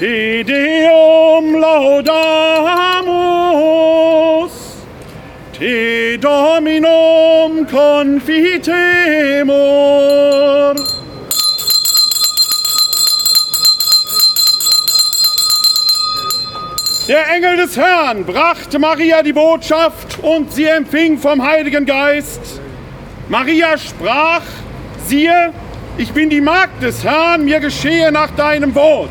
Te Deum laudamus, Te Dominum confitemur. Der Engel des Herrn brachte Maria die Botschaft und sie empfing vom Heiligen Geist. Maria sprach, siehe, ich bin die Magd des Herrn, mir geschehe nach deinem Wort.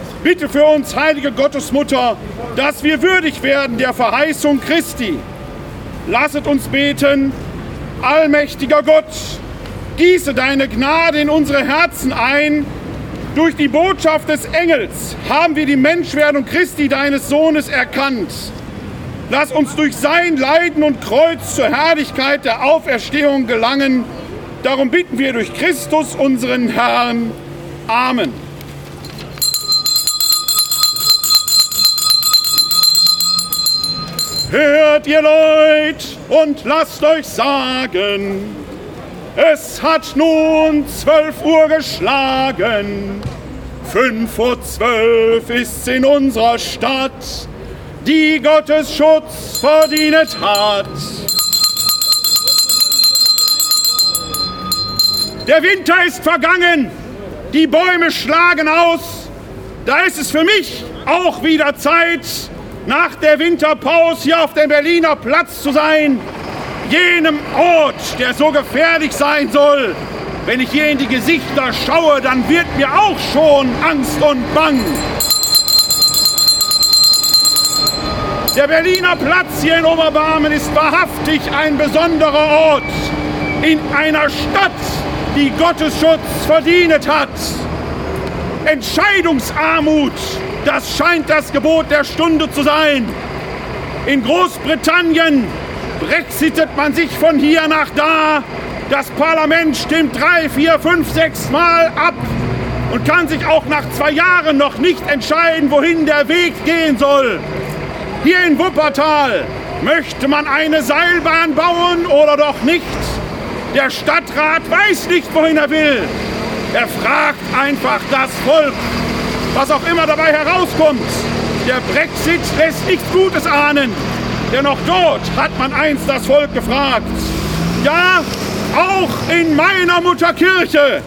Bitte für uns, heilige Gottesmutter, dass wir würdig werden der Verheißung Christi. Lasset uns beten, allmächtiger Gott, gieße deine Gnade in unsere Herzen ein. Durch die Botschaft des Engels haben wir die Menschwerdung Christi, deines Sohnes, erkannt. Lass uns durch sein Leiden und Kreuz zur Herrlichkeit der Auferstehung gelangen. Darum bitten wir durch Christus, unseren Herrn. Amen. Hört ihr Leute und lasst euch sagen, es hat nun zwölf Uhr geschlagen. Fünf vor zwölf ist's in unserer Stadt die Gottes Schutz verdient hat. Der Winter ist vergangen, die Bäume schlagen aus. Da ist es für mich auch wieder Zeit, nach der Winterpause hier auf dem Berliner Platz zu sein, jenem Ort, der so gefährlich sein soll. Wenn ich hier in die Gesichter schaue, dann wird mir auch schon Angst und Bang. Der Berliner Platz hier in Oberbarmen ist wahrhaftig ein besonderer Ort in einer Stadt, die Gottes Schutz verdient hat. Entscheidungsarmut, das scheint das Gebot der Stunde zu sein. In Großbritannien brexitet man sich von hier nach da. Das Parlament stimmt drei, vier, fünf, sechs Mal ab und kann sich auch nach zwei Jahren noch nicht entscheiden, wohin der Weg gehen soll. Hier in Wuppertal möchte man eine Seilbahn bauen oder doch nicht? Der Stadtrat weiß nicht, wohin er will. Er fragt einfach das Volk. Was auch immer dabei herauskommt, der Brexit lässt nichts Gutes ahnen. Denn auch dort hat man einst das Volk gefragt. Ja, auch in meiner Mutterkirche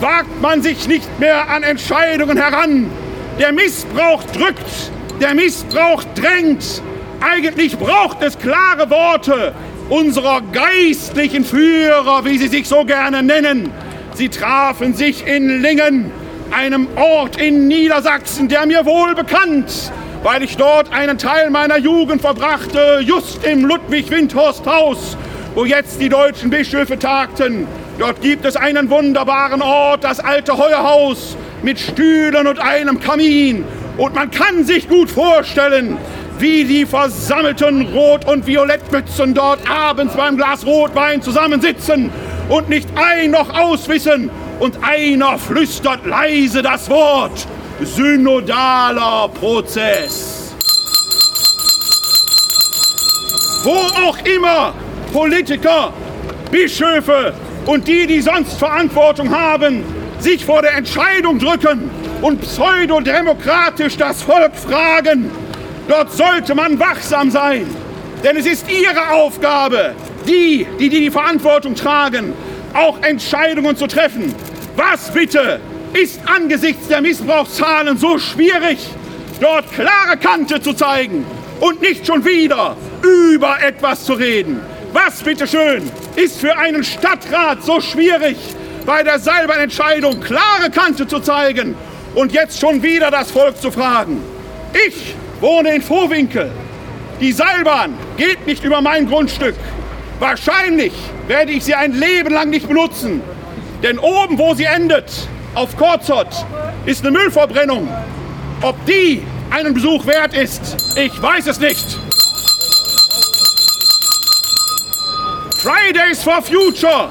wagt man sich nicht mehr an Entscheidungen heran. Der Missbrauch drückt, der Missbrauch drängt. Eigentlich braucht es klare Worte unserer geistlichen Führer, wie sie sich so gerne nennen. Sie trafen sich in Lingen, einem Ort in Niedersachsen, der mir wohl bekannt, weil ich dort einen Teil meiner Jugend verbrachte, just im Ludwig-Windhorst-Haus, wo jetzt die deutschen Bischöfe tagten. Dort gibt es einen wunderbaren Ort, das alte Heuerhaus mit Stühlen und einem Kamin. Und man kann sich gut vorstellen, wie die versammelten Rot- und Violettmützen dort abends beim Glas Rotwein zusammensitzen und nicht ein noch auswissen und einer flüstert leise das Wort synodaler Prozess. Wo auch immer Politiker, Bischöfe und die, die sonst Verantwortung haben, sich vor der Entscheidung drücken, und pseudodemokratisch das Volk fragen. Dort sollte man wachsam sein, denn es ist ihre Aufgabe, die, die die Verantwortung tragen, auch Entscheidungen zu treffen. Was bitte ist angesichts der Missbrauchszahlen so schwierig, dort klare Kante zu zeigen und nicht schon wieder über etwas zu reden? Was bitteschön ist für einen Stadtrat so schwierig, bei der Seilbahnentscheidung klare Kante zu zeigen und jetzt schon wieder das Volk zu fragen. Ich wohne in Vorwinkel. Die Seilbahn geht nicht über mein Grundstück. Wahrscheinlich werde ich sie ein Leben lang nicht benutzen. Denn oben, wo sie endet, auf Korzot, ist eine Müllverbrennung. Ob die einen Besuch wert ist, ich weiß es nicht. Fridays for Future.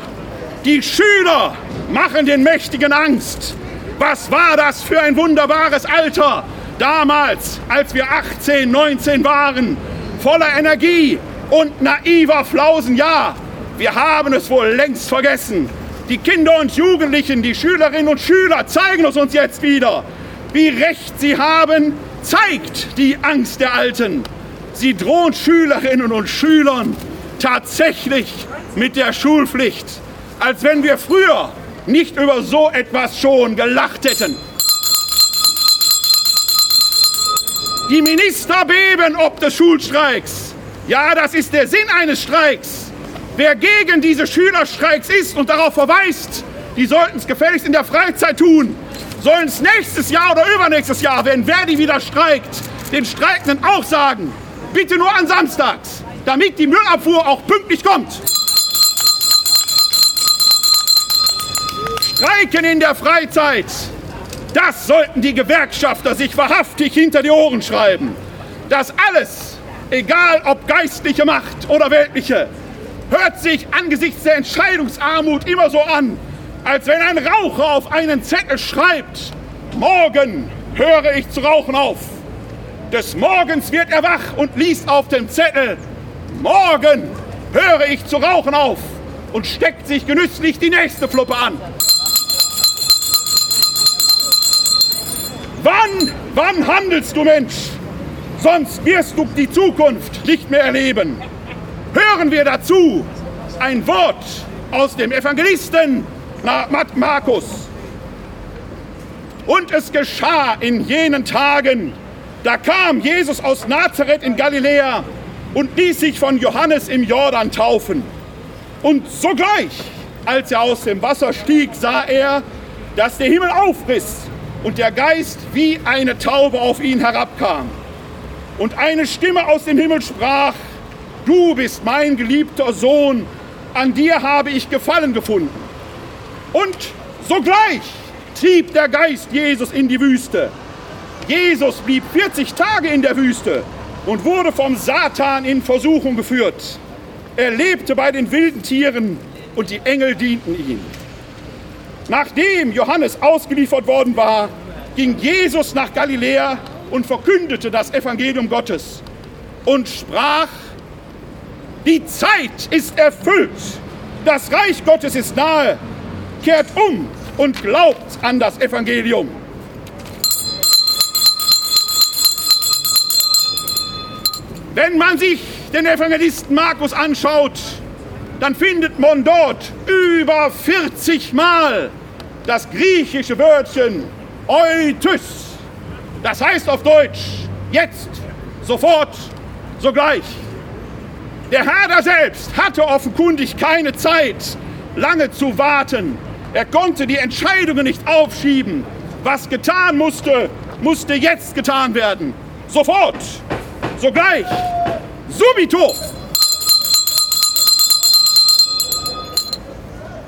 Die Schüler machen den Mächtigen Angst. Was war das für ein wunderbares Alter damals, als wir 18, 19 waren, voller Energie und naiver Flausen. Ja, wir haben es wohl längst vergessen. Die Kinder und Jugendlichen, die Schülerinnen und Schüler zeigen es uns jetzt wieder. Wie recht sie haben, zeigt die Angst der Alten. Sie drohen Schülerinnen und Schülern tatsächlich mit der Schulpflicht, als wenn wir früher nicht über so etwas schon gelacht hätten. Die Minister beben ob des Schulstreiks. Ja, das ist der Sinn eines Streiks. Wer gegen diese Schülerstreiks ist und darauf verweist, die sollten es gefälligst in der Freizeit tun. Sollen es nächstes Jahr oder übernächstes Jahr, wenn Verdi wieder streikt, den Streikenden auch sagen, bitte nur an Samstags, damit die Müllabfuhr auch pünktlich kommt. Streiken in der Freizeit. Das sollten die Gewerkschafter sich wahrhaftig hinter die Ohren schreiben. Das alles, egal ob geistliche Macht oder weltliche, hört sich angesichts der Entscheidungsarmut immer so an, als wenn ein Raucher auf einen Zettel schreibt, morgen höre ich zu rauchen auf. Des Morgens wird er wach und liest auf dem Zettel, morgen höre ich zu rauchen auf und steckt sich genüsslich die nächste Fluppe an. Wann, wann handelst du, Mensch? Sonst wirst du die Zukunft nicht mehr erleben. Hören wir dazu ein Wort aus dem Evangelisten Markus. Und es geschah in jenen Tagen, da kam Jesus aus Nazareth in Galiläa und ließ sich von Johannes im Jordan taufen. Und sogleich, als er aus dem Wasser stieg, sah er, dass der Himmel aufriss und der Geist wie eine Taube auf ihn herabkam. Und eine Stimme aus dem Himmel sprach, du bist mein geliebter Sohn, an dir habe ich Gefallen gefunden. Und sogleich trieb der Geist Jesus in die Wüste. Jesus blieb 40 Tage in der Wüste und wurde vom Satan in Versuchung geführt. Er lebte bei den wilden Tieren und die Engel dienten ihm. Nachdem Johannes ausgeliefert worden war, ging Jesus nach Galiläa und verkündete das Evangelium Gottes und sprach, die Zeit ist erfüllt, das Reich Gottes ist nahe, kehrt um und glaubt an das Evangelium. Wenn man sich den Evangelisten Markus anschaut, dann findet man dort über 40 Mal das griechische Wörtchen Eutus. Das heißt auf Deutsch jetzt, sofort, sogleich. Der Herr selbst hatte offenkundig keine Zeit, lange zu warten. Er konnte die Entscheidungen nicht aufschieben. Was getan musste, musste jetzt getan werden. Sofort, sogleich, subito.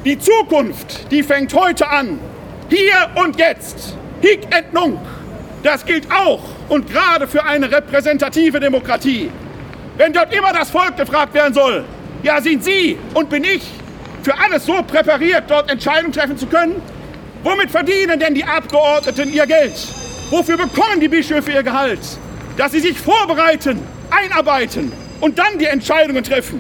Die Zukunft, die fängt heute an. Hier und jetzt. Hic et nunc. Das gilt auch und gerade für eine repräsentative Demokratie. Wenn dort immer das Volk gefragt werden soll, ja, sind Sie und bin ich für alles so präpariert, dort Entscheidungen treffen zu können? Womit verdienen denn die Abgeordneten ihr Geld? Wofür bekommen die Bischöfe ihr Gehalt? Dass sie sich vorbereiten, einarbeiten und dann die Entscheidungen treffen.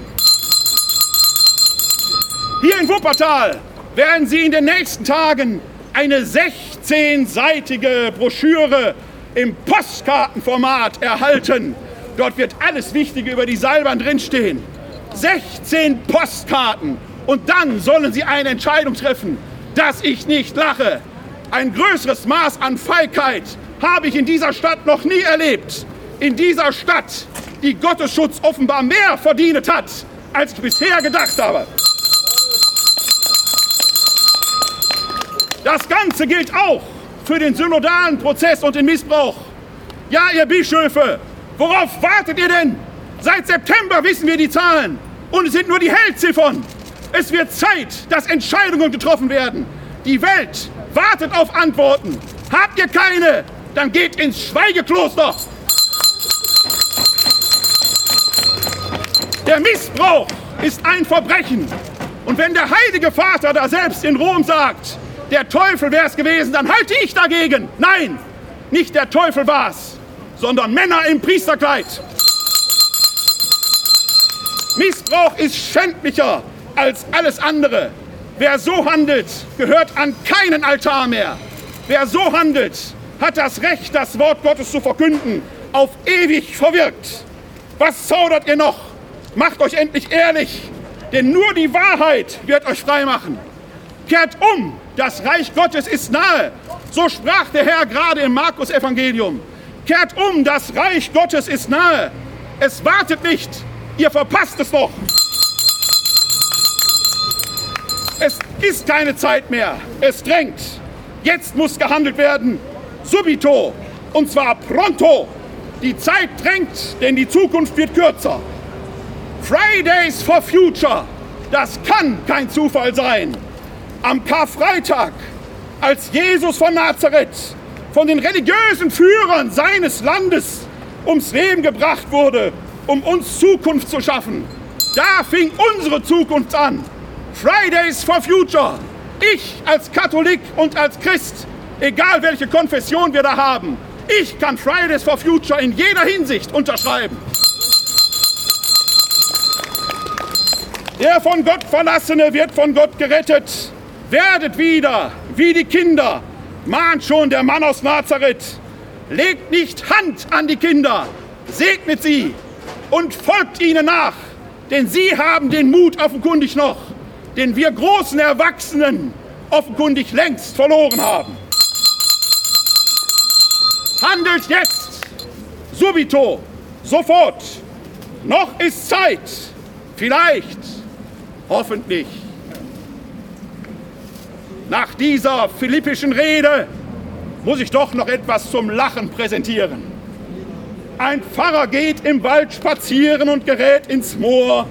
Hier in Wuppertal werden Sie in den nächsten Tagen eine 16-seitige Broschüre im Postkartenformat erhalten. Dort wird alles Wichtige über die Seilbahn drinstehen. 16 Postkarten. Und dann sollen Sie eine Entscheidung treffen, dass ich nicht lache. Ein größeres Maß an Feigheit habe ich in dieser Stadt noch nie erlebt. In dieser Stadt, die Gottesschutz offenbar mehr verdient hat, als ich bisher gedacht habe. Das Ganze gilt auch für den synodalen Prozess und den Missbrauch. Ja, ihr Bischöfe, worauf wartet ihr denn? Seit September wissen wir die Zahlen und es sind nur die Hellziffern. Es wird Zeit, dass Entscheidungen getroffen werden. Die Welt wartet auf Antworten. Habt ihr keine, dann geht ins Schweigekloster. Der Missbrauch ist ein Verbrechen. Und wenn der Heilige Vater da selbst in Rom sagt, der Teufel wäre es gewesen, dann halte ich dagegen. Nein, nicht der Teufel war es, sondern Männer im Priesterkleid. Missbrauch ist schändlicher als alles andere. Wer so handelt, gehört an keinen Altar mehr. Wer so handelt, hat das Recht, das Wort Gottes zu verkünden, auf ewig verwirkt. Was zaudert ihr noch? Macht euch endlich ehrlich, denn nur die Wahrheit wird euch frei machen. Kehrt um, das Reich Gottes ist nahe. So sprach der Herr gerade im Markus-Evangelium. Kehrt um, das Reich Gottes ist nahe. Es wartet nicht, ihr verpasst es noch. Es ist keine Zeit mehr. Es drängt. Jetzt muss gehandelt werden. Subito. Und zwar pronto. Die Zeit drängt, denn die Zukunft wird kürzer. Fridays for Future. Das kann kein Zufall sein. Am Karfreitag, als Jesus von Nazareth von den religiösen Führern seines Landes ums Leben gebracht wurde, um uns Zukunft zu schaffen, da fing unsere Zukunft an. Fridays for Future. Ich als Katholik und als Christ, egal welche Konfession wir da haben, ich kann Fridays for Future in jeder Hinsicht unterschreiben. Der von Gott Verlassene wird von Gott gerettet. Werdet wieder wie die Kinder, mahnt schon der Mann aus Nazareth. Legt nicht Hand an die Kinder, segnet sie und folgt ihnen nach, denn sie haben den Mut offenkundig noch, den wir großen Erwachsenen offenkundig längst verloren haben. Handelt jetzt, subito, sofort. Noch ist Zeit, vielleicht, hoffentlich. Nach dieser philippischen Rede muss ich doch noch etwas zum Lachen präsentieren. Ein Pfarrer geht im Wald spazieren und gerät ins Moor.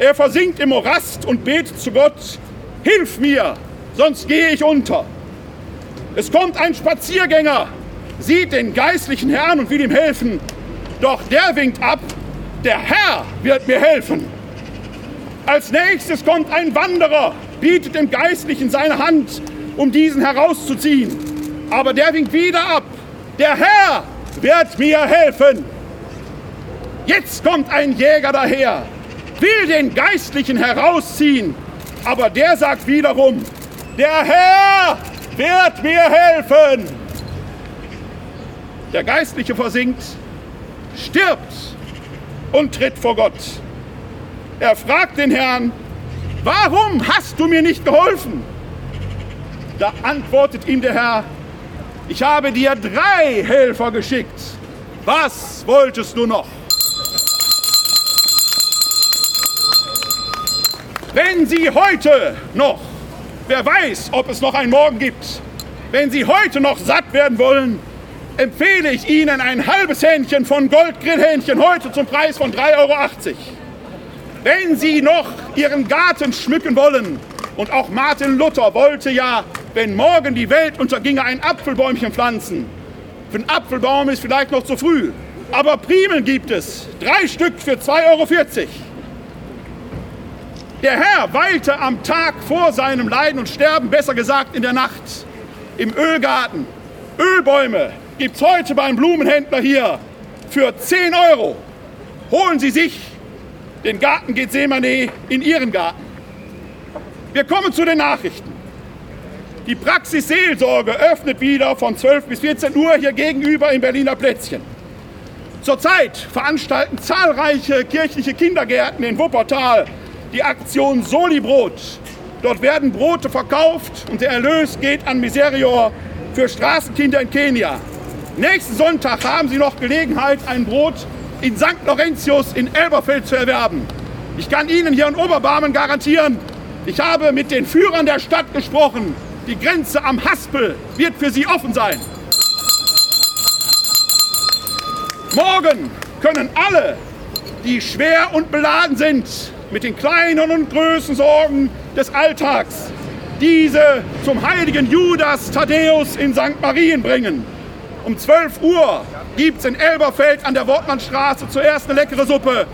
Er versinkt im Morast und betet zu Gott, Hilf mir, sonst gehe ich unter. Es kommt ein Spaziergänger, sieht den geistlichen Herrn und will ihm helfen. Doch der winkt ab, der Herr wird mir helfen. Als nächstes kommt ein Wanderer, bietet dem Geistlichen seine Hand, um diesen herauszuziehen. Aber der winkt wieder ab. Der Herr wird mir helfen. Jetzt kommt ein Jäger daher, will den Geistlichen herausziehen, aber der sagt wiederum, der Herr wird mir helfen. Der Geistliche versinkt, stirbt und tritt vor Gott. Er fragt den Herrn, warum hast du mir nicht geholfen? Da antwortet ihm der Herr, ich habe dir drei Helfer geschickt. Was wolltest du noch? Wenn Sie heute noch, wer weiß, ob es noch einen Morgen gibt, wenn Sie heute noch satt werden wollen, empfehle ich Ihnen ein halbes Hähnchen von Goldgrillhähnchen heute zum Preis von 3,80 Euro. Wenn Sie noch Ihren Garten schmücken wollen, und auch Martin Luther wollte ja, wenn morgen die Welt unterginge, ein Apfelbäumchen pflanzen. Für einen Apfelbaum ist vielleicht noch zu früh, aber Primeln gibt es. Drei Stück für 2,40 Euro. Der Herr weilte am Tag vor seinem Leiden und Sterben, besser gesagt in der Nacht, im Ölgarten. Ölbäume gibt es heute beim Blumenhändler hier für 10 Euro. Holen Sie sich den Garten Gethsemane in Ihren Garten. Wir kommen zu den Nachrichten. Die Praxis Seelsorge öffnet wieder von 12 bis 14 Uhr hier gegenüber im Berliner Plätzchen. Zurzeit veranstalten zahlreiche kirchliche Kindergärten in Wuppertal die Aktion Solibrot. Dort werden Brote verkauft und der Erlös geht an Miserior für Straßenkinder in Kenia. Nächsten Sonntag haben Sie noch Gelegenheit, ein Brot in St. Laurentius in Elberfeld zu erwerben. Ich kann Ihnen hier in Oberbarmen garantieren, ich habe mit den Führern der Stadt gesprochen. Die Grenze am Haspel wird für Sie offen sein. Morgen können alle, die schwer und beladen sind, mit den kleinen und größten Sorgen des Alltags diese zum heiligen Judas Thaddäus in St. Marien bringen. Um 12 Uhr gibt es in Elberfeld an der Wortmannstraße zuerst eine leckere Suppe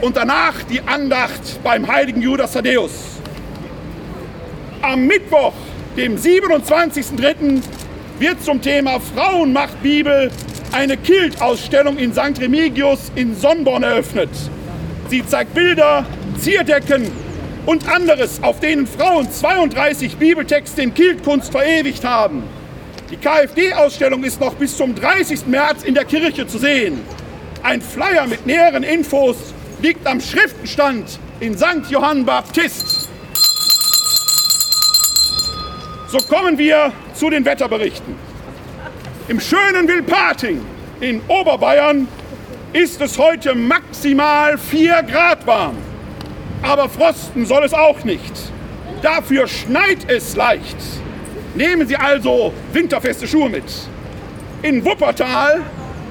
und danach die Andacht beim heiligen Judas Thaddäus. Am Mittwoch, dem 27.03., wird zum Thema Frauenmacht Bibel eine Kilt-Ausstellung in St. Remigius in Sonnborn eröffnet. Sie zeigt Bilder, Zierdecken und anderes, auf denen Frauen 32 Bibeltexte in Kiltkunst verewigt haben. Die KfD-Ausstellung ist noch bis zum 30. März in der Kirche zu sehen. Ein Flyer mit näheren Infos liegt am Schriftenstand in St. Johann Baptist. So kommen wir zu den Wetterberichten. Im schönen Wilpating in Oberbayern ist es heute maximal 4 Grad warm. Aber frosten soll es auch nicht. Dafür schneit es leicht. Nehmen Sie also winterfeste Schuhe mit. In Wuppertal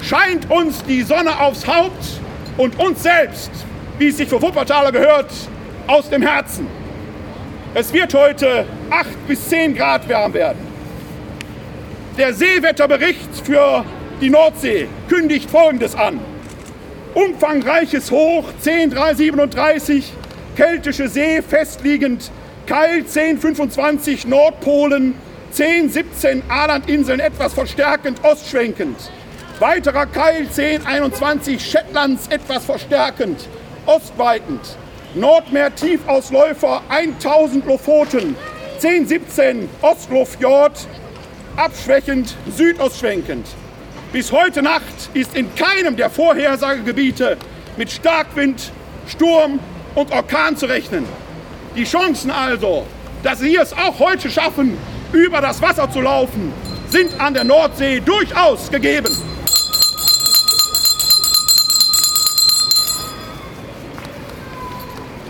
scheint uns die Sonne aufs Haupt und uns selbst, wie es sich für Wuppertaler gehört, aus dem Herzen. Es wird heute 8 bis 10 Grad warm werden. Der Seewetterbericht für die Nordsee kündigt Folgendes an. Umfangreiches Hoch 10337, Keltische See festliegend, Keil 1025 Nordpolen, 1017 Alandinseln etwas verstärkend ostschwenkend. Weiterer Keil 1021 Shetlands etwas verstärkend, ostweitend. Nordmeer Tiefausläufer 1000 Lofoten, 1017 Ostlofjord, abschwächend südostschwenkend. Bis heute Nacht ist in keinem der Vorhersagegebiete mit Starkwind, Sturm und Orkan zu rechnen. Die Chancen also, dass Sie es auch heute schaffen, über das Wasser zu laufen, sind an der Nordsee durchaus gegeben.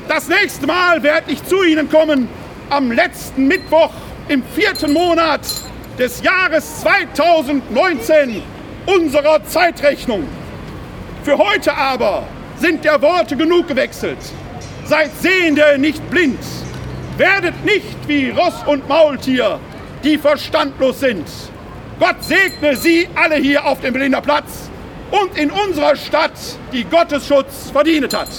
Das nächste Mal werde ich zu Ihnen kommen am letzten Mittwoch im vierten Monat des Jahres 2019 unserer Zeitrechnung. Für heute aber sind der Worte genug gewechselt. Seid Sehende, nicht blind. Werdet nicht wie Ross und Maultier, die verstandlos sind. Gott segne Sie alle hier auf dem Berliner Platz und in unserer Stadt, die Gottesschutz verdient hat.